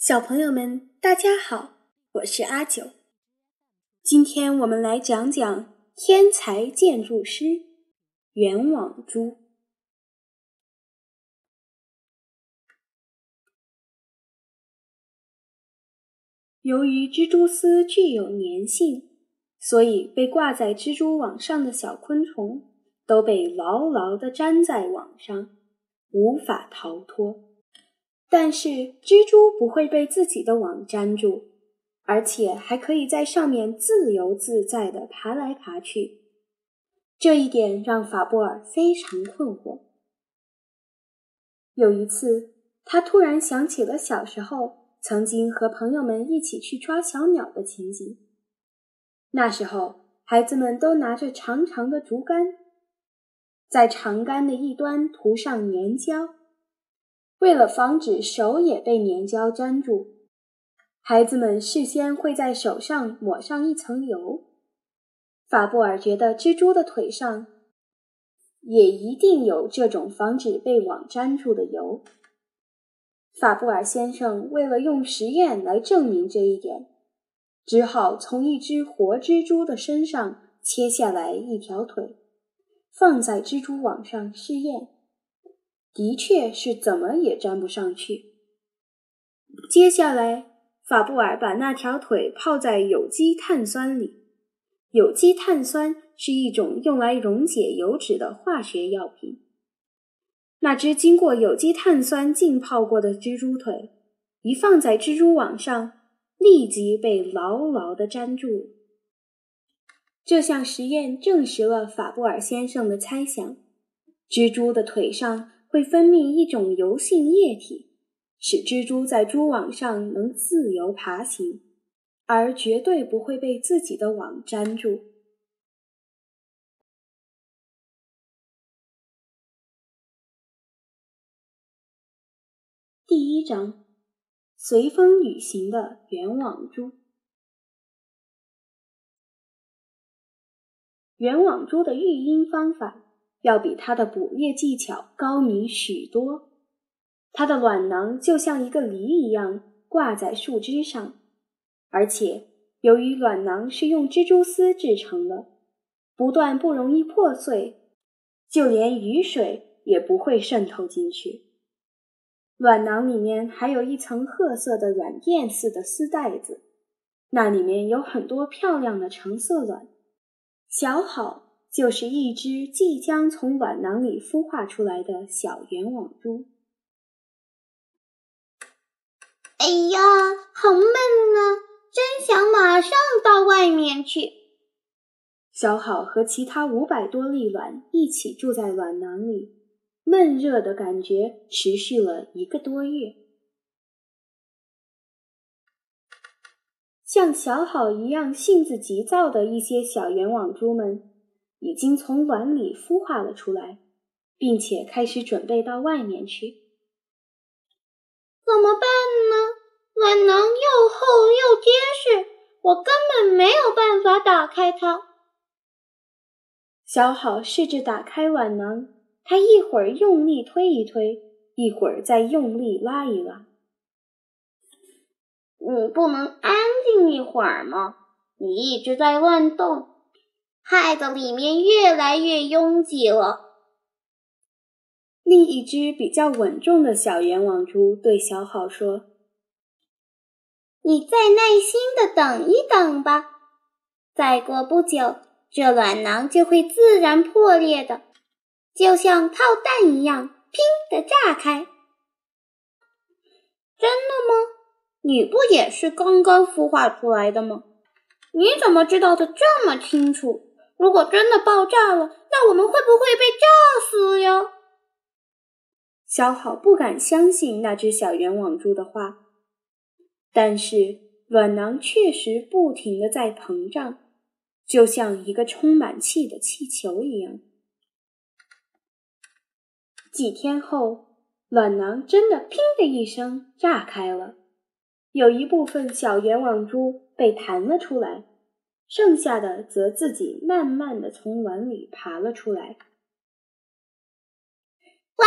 小朋友们，大家好，我是阿九。今天我们来讲讲天才建筑师圆网珠。由于蜘蛛丝具有粘性，所以被挂在蜘蛛网上的小昆虫都被牢牢地粘在网上，无法逃脱。但是蜘蛛不会被自己的网粘住，而且还可以在上面自由自在地爬来爬去。这一点让法布尔非常困惑。有一次，他突然想起了小时候。曾经和朋友们一起去抓小鸟的情景。那时候，孩子们都拿着长长的竹竿，在长竿的一端涂上粘胶，为了防止手也被粘胶粘住，孩子们事先会在手上抹上一层油。法布尔觉得蜘蛛的腿上也一定有这种防止被网粘住的油。法布尔先生为了用实验来证明这一点，只好从一只活蜘蛛的身上切下来一条腿，放在蜘蛛网上试验。的确是怎么也粘不上去。接下来，法布尔把那条腿泡在有机碳酸里。有机碳酸是一种用来溶解油脂的化学药品。那只经过有机碳酸浸泡过的蜘蛛腿，一放在蜘蛛网上，立即被牢牢地粘住。这项实验证实了法布尔先生的猜想：蜘蛛的腿上会分泌一种油性液体，使蜘蛛在蛛网上能自由爬行，而绝对不会被自己的网粘住。第一章：随风旅行的圆网珠。圆网珠的育婴方法要比它的捕猎技巧高明许多。它的卵囊就像一个梨一样挂在树枝上，而且由于卵囊是用蜘蛛丝制成的，不但不容易破碎，就连雨水也不会渗透进去。卵囊里面还有一层褐色的软垫似的丝带子，那里面有很多漂亮的橙色卵。小好就是一只即将从卵囊里孵化出来的小圆网珠。哎呀，好闷啊！真想马上到外面去。小好和其他五百多粒卵一起住在卵囊里。闷热的感觉持续了一个多月。像小好一样性子急躁的一些小圆网珠们，已经从卵里孵化了出来，并且开始准备到外面去。怎么办呢？卵囊又厚又结实，我根本没有办法打开它。小好试着打开卵囊。他一会儿用力推一推，一会儿再用力拉一拉。你不能安静一会儿吗？你一直在乱动，害得里面越来越拥挤了。另一只比较稳重的小圆网珠对小好说：“你再耐心的等一等吧，再过不久，这卵囊就会自然破裂的。”就像炮弹一样，砰的炸开。真的吗？你不也是刚刚孵化出来的吗？你怎么知道的这么清楚？如果真的爆炸了，那我们会不会被炸死呀？小好不敢相信那只小圆网蛛的话，但是卵囊确实不停的在膨胀，就像一个充满气的气球一样。几天后，卵囊真的“砰”的一声炸开了，有一部分小圆网珠被弹了出来，剩下的则自己慢慢的从碗里爬了出来。哇！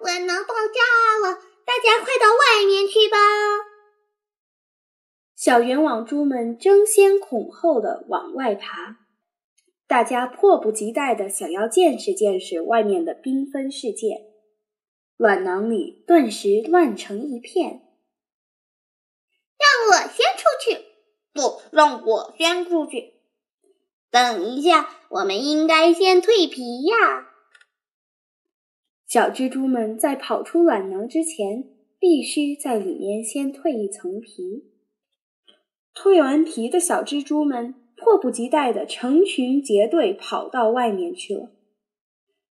碗囊爆炸了，大家快到外面去吧！小圆网蛛们争先恐后的往外爬，大家迫不及待的想要见识见识外面的缤纷世界。卵囊里顿时乱成一片。让我先出去！不，让我先出去！等一下，我们应该先蜕皮呀！小蜘蛛们在跑出卵囊之前，必须在里面先蜕一层皮。蜕完皮的小蜘蛛们迫不及待地成群结队跑到外面去了。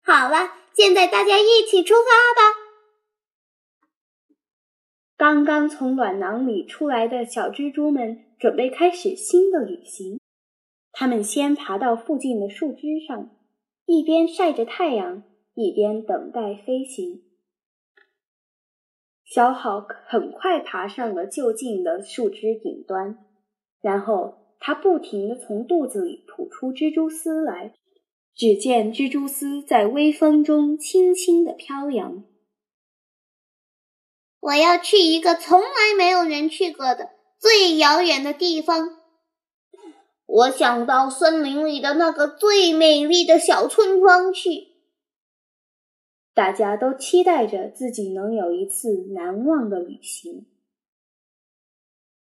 好了，现在大家一起出发吧！刚刚从卵囊里出来的小蜘蛛们准备开始新的旅行。他们先爬到附近的树枝上，一边晒着太阳，一边等待飞行。小好很快爬上了就近的树枝顶端。然后，它不停地从肚子里吐出蜘蛛丝来。只见蜘蛛丝在微风中轻轻地飘扬。我要去一个从来没有人去过的最遥远的地方。我想到森林里的那个最美丽的小村庄去。大家都期待着自己能有一次难忘的旅行。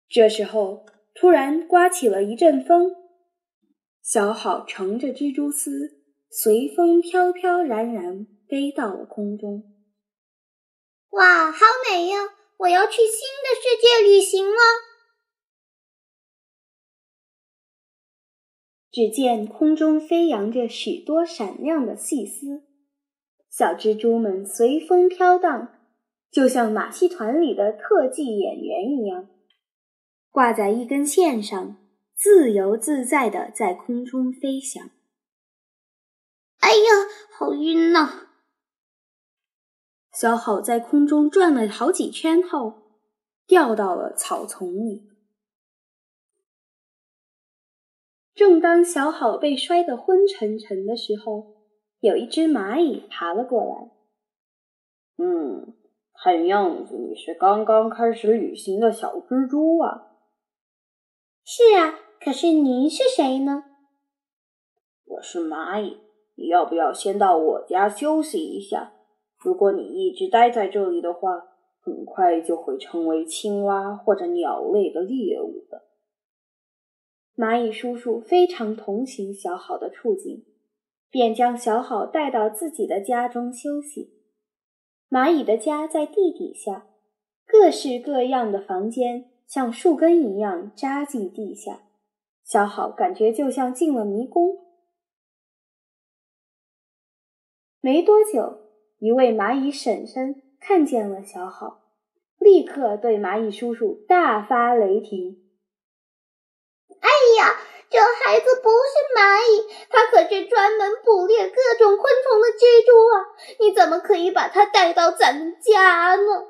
这时候。突然刮起了一阵风，小好乘着蜘蛛丝，随风飘飘然然飞到了空中。哇，好美呀！我要去新的世界旅行了。只见空中飞扬着许多闪亮的细丝，小蜘蛛们随风飘荡，就像马戏团里的特技演员一样。挂在一根线上，自由自在的在空中飞翔。哎呀，好晕呐！小好在空中转了好几圈后，掉到了草丛里。正当小好被摔得昏沉沉的时候，有一只蚂蚁爬了过来。嗯，看样子你是刚刚开始旅行的小蜘蛛啊。是啊，可是您是谁呢？我是蚂蚁。你要不要先到我家休息一下？如果你一直待在这里的话，很快就会成为青蛙或者鸟类的猎物的。蚂蚁叔叔非常同情小好的处境，便将小好带到自己的家中休息。蚂蚁的家在地底下，各式各样的房间。像树根一样扎进地下，小好感觉就像进了迷宫。没多久，一位蚂蚁婶婶看见了小好，立刻对蚂蚁叔叔大发雷霆：“呀，这孩子不是蚂蚁，他可是专门捕猎各种昆虫的蜘蛛啊！你怎么可以把他带到咱们家呢？”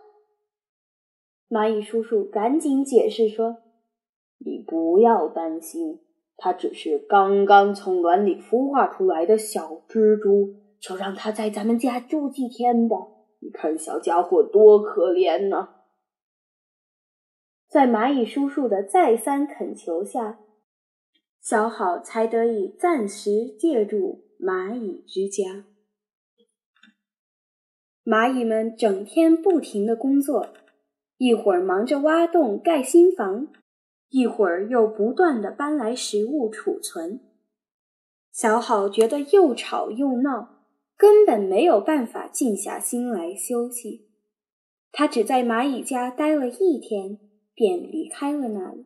蚂蚁叔叔赶紧解释说：“你不要担心，它只是刚刚从卵里孵化出来的小蜘蛛，就让它在咱们家住几天吧。你看，小家伙多可怜呢！”在蚂蚁叔叔的再三恳求下，小好才得以暂时借住蚂蚁之家。蚂蚁们整天不停的工作。一会儿忙着挖洞盖新房，一会儿又不断的搬来食物储存。小好觉得又吵又闹，根本没有办法静下心来休息。他只在蚂蚁家待了一天，便离开了那里。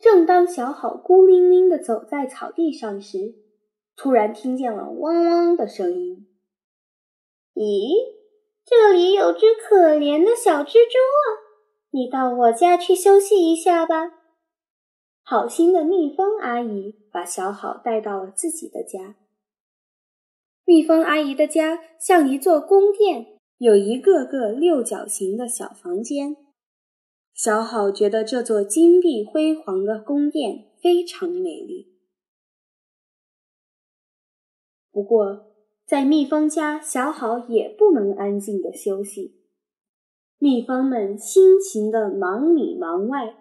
正当小好孤零零的走在草地上时，突然听见了汪汪的声音。咦？这里有只可怜的小蜘蛛啊！你到我家去休息一下吧。好心的蜜蜂阿姨把小好带到了自己的家。蜜蜂阿姨的家像一座宫殿，有一个个六角形的小房间。小好觉得这座金碧辉煌的宫殿非常美丽。不过，在蜜蜂家，小好也不能安静的休息。蜜蜂们辛勤地忙里忙外，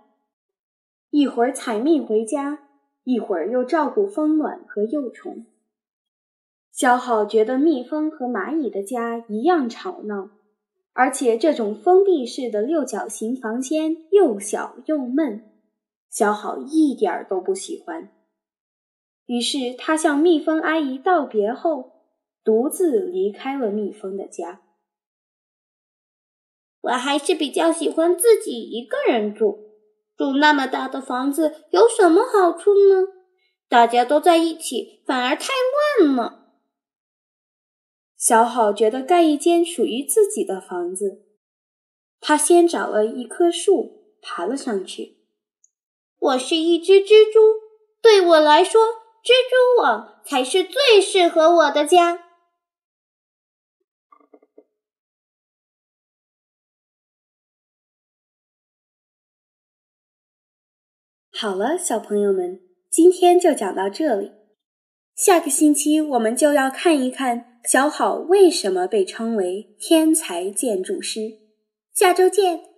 一会儿采蜜回家，一会儿又照顾蜂卵和幼虫。小好觉得蜜蜂和蚂蚁的家一样吵闹，而且这种封闭式的六角形房间又小又闷，小好一点儿都不喜欢。于是他向蜜蜂阿姨道别后，独自离开了蜜蜂的家。我还是比较喜欢自己一个人住。住那么大的房子有什么好处呢？大家都在一起，反而太乱了。小好觉得盖一间属于自己的房子。他先找了一棵树，爬了上去。我是一只蜘蛛，对我来说，蜘蛛网才是最适合我的家。好了，小朋友们，今天就讲到这里。下个星期我们就要看一看小好为什么被称为天才建筑师。下周见。